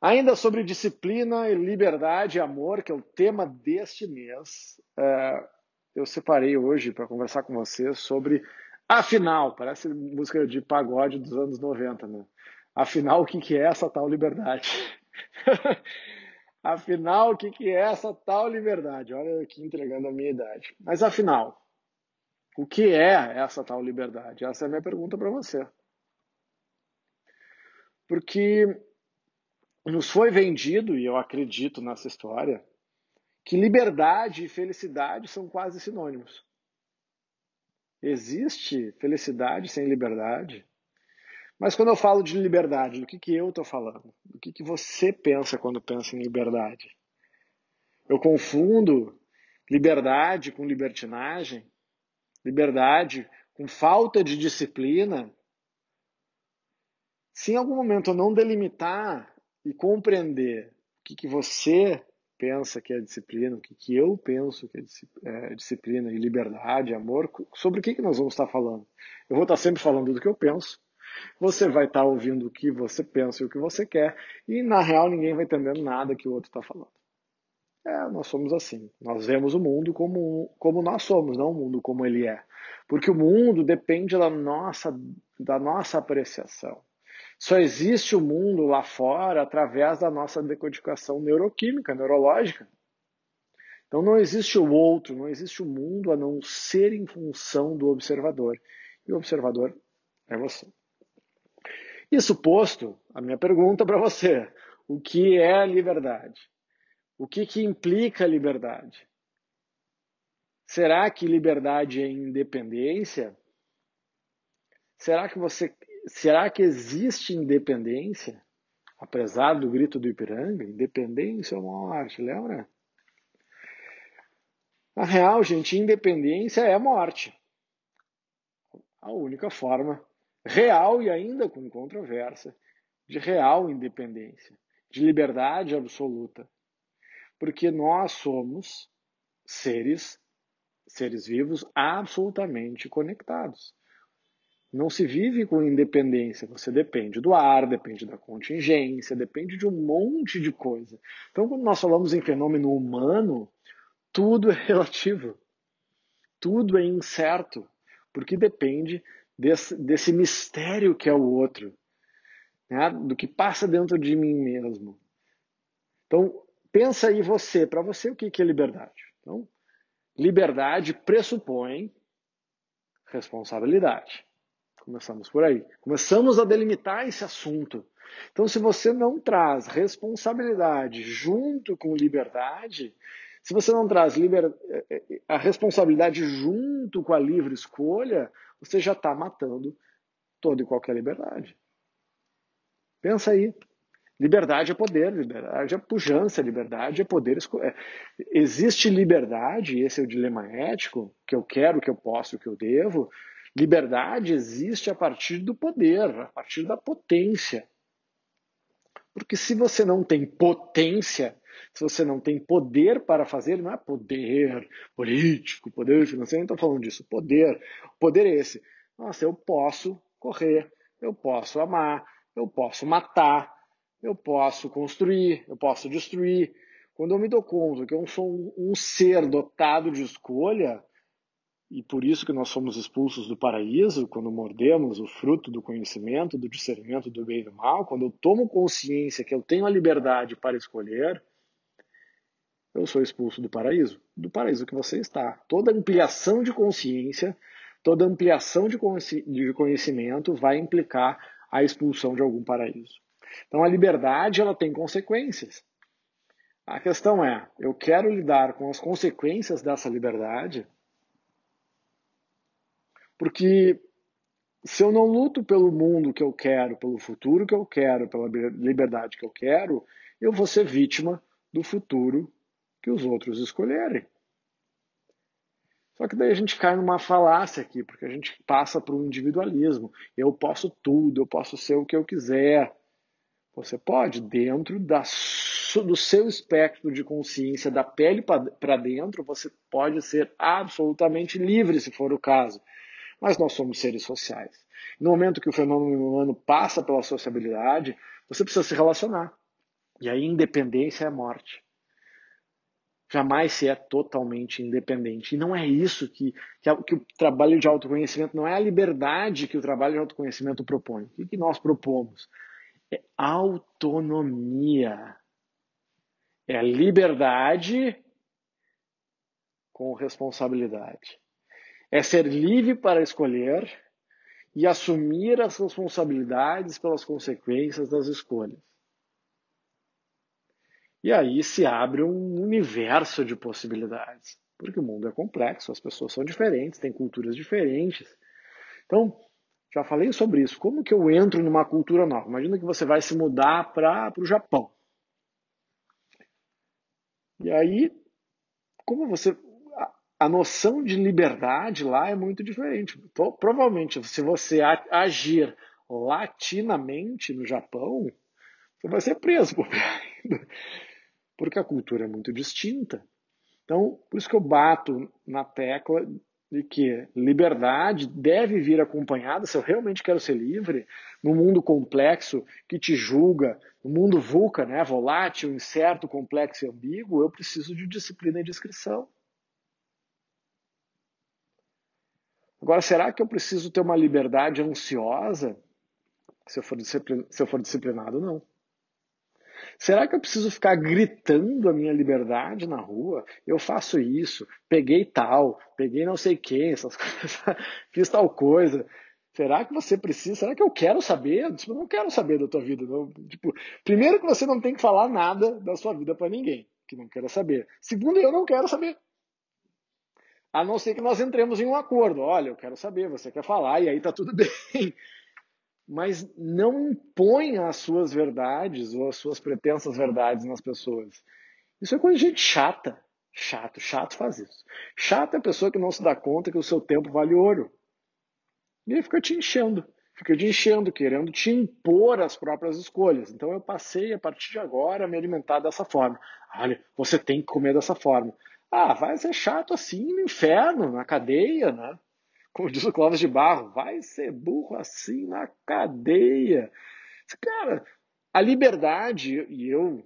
Ainda sobre disciplina, liberdade e amor, que é o tema deste mês, é, eu separei hoje para conversar com você sobre Afinal, parece música de pagode dos anos 90, né? Afinal, o que, é essa tal liberdade? afinal, o que é essa tal liberdade? Olha eu aqui entregando a minha idade. Mas afinal, o que é essa tal liberdade? Essa é a minha pergunta para você. Porque nos foi vendido, e eu acredito nessa história, que liberdade e felicidade são quase sinônimos. Existe felicidade sem liberdade? Mas quando eu falo de liberdade, do que, que eu estou falando? Do que, que você pensa quando pensa em liberdade? Eu confundo liberdade com libertinagem? Liberdade com falta de disciplina? Se em algum momento eu não delimitar e compreender o que, que você pensa que é disciplina, o que, que eu penso que é, é disciplina e liberdade, amor, sobre o que, que nós vamos estar falando. Eu vou estar sempre falando do que eu penso, você vai estar ouvindo o que você pensa e o que você quer, e na real ninguém vai entendendo nada que o outro está falando. É, nós somos assim. Nós vemos o mundo como, como nós somos, não o mundo como ele é. Porque o mundo depende da nossa, da nossa apreciação. Só existe o mundo lá fora através da nossa decodificação neuroquímica, neurológica. Então não existe o outro, não existe o mundo a não ser em função do observador. E o observador é você. Isso posto, a minha pergunta para você: o que é liberdade? O que, que implica liberdade? Será que liberdade é independência? Será que você será que existe independência? Apesar do grito do Ipiranga, independência ou morte, lembra? Na real, gente, independência é morte. A única forma real e ainda com controvérsia de real independência, de liberdade absoluta. Porque nós somos seres seres vivos absolutamente conectados. Não se vive com independência, você depende do ar, depende da contingência, depende de um monte de coisa. Então, quando nós falamos em fenômeno humano, tudo é relativo, tudo é incerto, porque depende desse, desse mistério que é o outro, né? do que passa dentro de mim mesmo. Então, pensa aí você, para você, o que é liberdade? Então, liberdade pressupõe responsabilidade. Começamos por aí. Começamos a delimitar esse assunto. Então, se você não traz responsabilidade junto com liberdade, se você não traz liber... a responsabilidade junto com a livre escolha, você já está matando toda e qualquer liberdade. Pensa aí. Liberdade é poder, liberdade é pujança, liberdade é poder escolher. Existe liberdade, esse é o dilema ético, que eu quero, que eu posso, que eu devo, Liberdade existe a partir do poder, a partir da potência. Porque se você não tem potência, se você não tem poder para fazer, não é poder político, poder financeiro, não estou falando disso. Poder. Poder é esse. Nossa, eu posso correr, eu posso amar, eu posso matar, eu posso construir, eu posso destruir. Quando eu me dou conta que eu sou um ser dotado de escolha, e por isso que nós somos expulsos do paraíso quando mordemos o fruto do conhecimento, do discernimento do bem e do mal, quando eu tomo consciência que eu tenho a liberdade para escolher, eu sou expulso do paraíso, do paraíso que você está. Toda ampliação de consciência, toda ampliação de conhecimento vai implicar a expulsão de algum paraíso. Então a liberdade ela tem consequências. A questão é, eu quero lidar com as consequências dessa liberdade porque se eu não luto pelo mundo que eu quero, pelo futuro que eu quero, pela liberdade que eu quero, eu vou ser vítima do futuro que os outros escolherem. Só que daí a gente cai numa falácia aqui, porque a gente passa para o individualismo. Eu posso tudo, eu posso ser o que eu quiser. Você pode, dentro da, do seu espectro de consciência, da pele para dentro, você pode ser absolutamente livre, se for o caso. Mas nós somos seres sociais. No momento que o fenômeno humano passa pela sociabilidade, você precisa se relacionar. E aí, independência é morte. Jamais se é totalmente independente. E não é isso que, que, que, o trabalho de autoconhecimento, não é a liberdade que o trabalho de autoconhecimento propõe. O que, que nós propomos? É autonomia. É liberdade com responsabilidade. É ser livre para escolher e assumir as responsabilidades pelas consequências das escolhas. E aí se abre um universo de possibilidades, porque o mundo é complexo, as pessoas são diferentes, têm culturas diferentes. Então, já falei sobre isso. Como que eu entro numa cultura nova? Imagina que você vai se mudar para o Japão. E aí, como você. A, noção de liberdade lá é muito diferente. Então, provavelmente, se você agir latinamente no Japão, você vai ser preso por porque a cultura é muito distinta. Então, por isso que eu bato na tecla de que liberdade deve vir acompanhada, se eu realmente quero ser livre, no mundo complexo que te julga, no mundo VUCA, né, volátil, incerto, complexo e ambíguo, eu preciso de disciplina e discrição. Agora, será que eu preciso ter uma liberdade ansiosa se eu for, se eu for disciplinado? Não. Será que eu preciso ficar gritando a minha liberdade na rua? Eu faço isso, peguei tal, peguei não sei quem, essas coisas, fiz tal coisa. Será que você precisa? Será que eu quero saber? Tipo, eu não quero saber da tua vida. Não. Tipo, primeiro que você não tem que falar nada da sua vida para ninguém que não queira saber. Segundo, eu não quero saber. A não ser que nós entremos em um acordo. Olha, eu quero saber, você quer falar, e aí tá tudo bem mas não impõe as suas verdades ou as suas pretensas verdades nas pessoas. Isso é coisa de gente chata. Chato, chato faz isso. Chato é a pessoa que não se dá conta que o seu tempo vale ouro. E aí fica te enchendo, fica te enchendo, querendo te impor as próprias escolhas. Então eu passei a partir de agora a me alimentar dessa forma. Olha, você tem que comer dessa forma. Ah, vai ser chato assim no inferno, na cadeia, né? como diz o Clóvis de Barro, vai ser burro assim na cadeia. Cara, a liberdade, e eu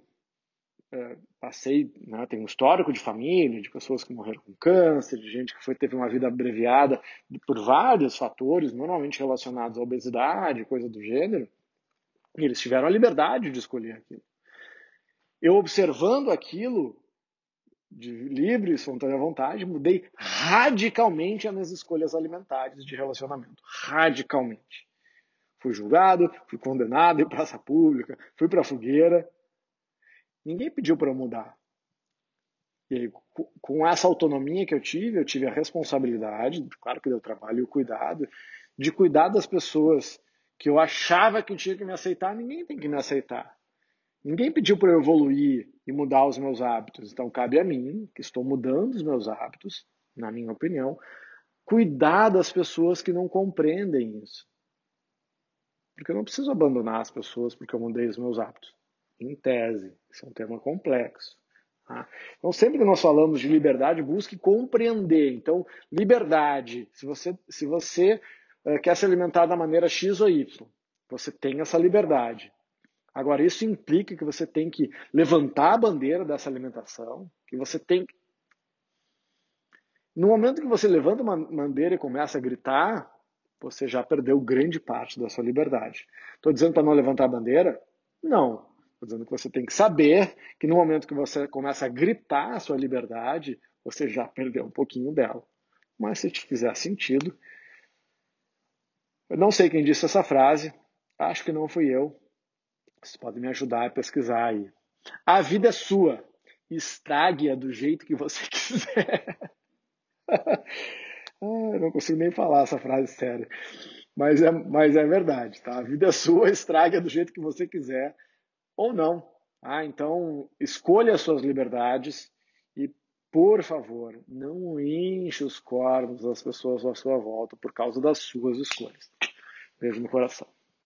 é, passei, né, tenho um histórico de família, de pessoas que morreram com câncer, de gente que foi, teve uma vida abreviada por vários fatores, normalmente relacionados à obesidade, coisa do gênero, e eles tiveram a liberdade de escolher aquilo. Eu observando aquilo, de livre espontânea vontade, mudei radicalmente as minhas escolhas alimentares de relacionamento. Radicalmente. Fui julgado, fui condenado em praça pública, fui para fogueira. Ninguém pediu para mudar. E aí, com essa autonomia que eu tive, eu tive a responsabilidade, claro que deu trabalho e o cuidado, de cuidar das pessoas que eu achava que tinha que me aceitar. Ninguém tem que me aceitar. Ninguém pediu para eu evoluir e mudar os meus hábitos. Então cabe a mim, que estou mudando os meus hábitos, na minha opinião, cuidar das pessoas que não compreendem isso. Porque eu não preciso abandonar as pessoas porque eu mudei os meus hábitos. Em tese, isso é um tema complexo. Tá? Então, sempre que nós falamos de liberdade, busque compreender. Então, liberdade, se você, se você uh, quer se alimentar da maneira X ou Y, você tem essa liberdade. Agora, isso implica que você tem que levantar a bandeira dessa alimentação, que você tem que. No momento que você levanta uma bandeira e começa a gritar, você já perdeu grande parte da sua liberdade. Estou dizendo para não levantar a bandeira? Não. Estou dizendo que você tem que saber que no momento que você começa a gritar a sua liberdade, você já perdeu um pouquinho dela. Mas se te fizer sentido. Eu não sei quem disse essa frase, acho que não fui eu, vocês podem me ajudar a pesquisar aí. A vida é sua. Estrague-a do jeito que você quiser. não consigo nem falar essa frase séria. Mas é, mas é verdade, tá? A vida é sua, estrague-a do jeito que você quiser ou não. Ah, então, escolha as suas liberdades e, por favor, não enche os cornos das pessoas à sua volta por causa das suas escolhas. Beijo no coração.